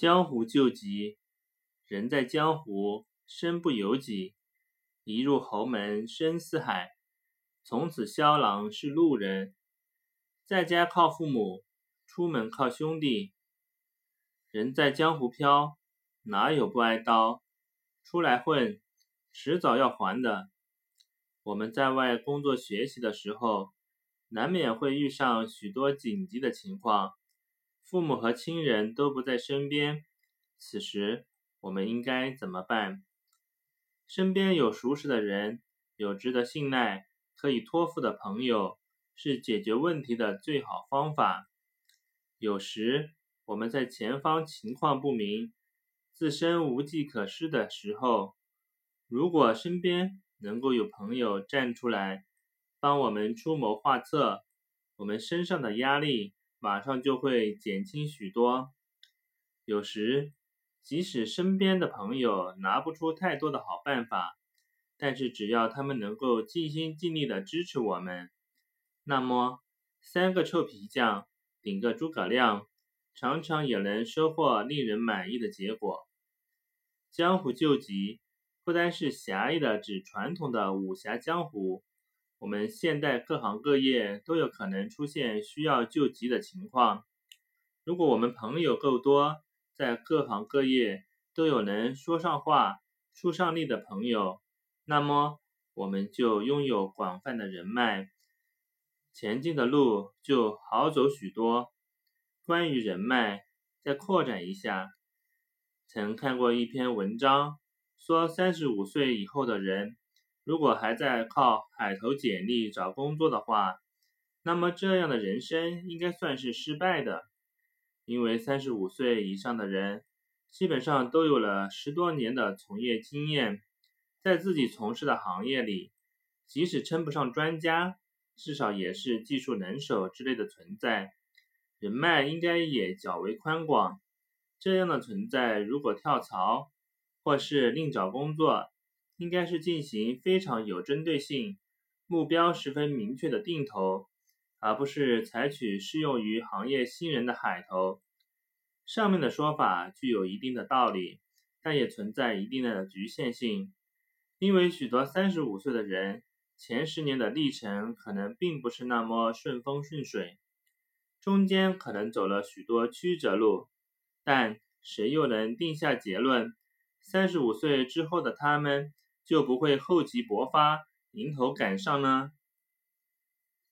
江湖救急，人在江湖，身不由己。一入侯门深似海，从此萧郎是路人。在家靠父母，出门靠兄弟。人在江湖飘，哪有不挨刀？出来混，迟早要还的。我们在外工作学习的时候，难免会遇上许多紧急的情况。父母和亲人都不在身边，此时我们应该怎么办？身边有熟识的人，有值得信赖、可以托付的朋友，是解决问题的最好方法。有时我们在前方情况不明、自身无计可施的时候，如果身边能够有朋友站出来，帮我们出谋划策，我们身上的压力。马上就会减轻许多。有时，即使身边的朋友拿不出太多的好办法，但是只要他们能够尽心尽力的支持我们，那么三个臭皮匠顶个诸葛亮，常常也能收获令人满意的结果。江湖救急，不单是狭义的指传统的武侠江湖。我们现代各行各业都有可能出现需要救急的情况。如果我们朋友够多，在各行各业都有能说上话、出上力的朋友，那么我们就拥有广泛的人脉，前进的路就好走许多。关于人脉，再扩展一下，曾看过一篇文章，说三十五岁以后的人。如果还在靠海投简历找工作的话，那么这样的人生应该算是失败的，因为三十五岁以上的人基本上都有了十多年的从业经验，在自己从事的行业里，即使称不上专家，至少也是技术能手之类的存在，人脉应该也较为宽广。这样的存在如果跳槽或是另找工作，应该是进行非常有针对性、目标十分明确的定投，而不是采取适用于行业新人的海投。上面的说法具有一定的道理，但也存在一定的局限性，因为许多三十五岁的人前十年的历程可能并不是那么顺风顺水，中间可能走了许多曲折路，但谁又能定下结论？三十五岁之后的他们？就不会厚积薄发、迎头赶上呢？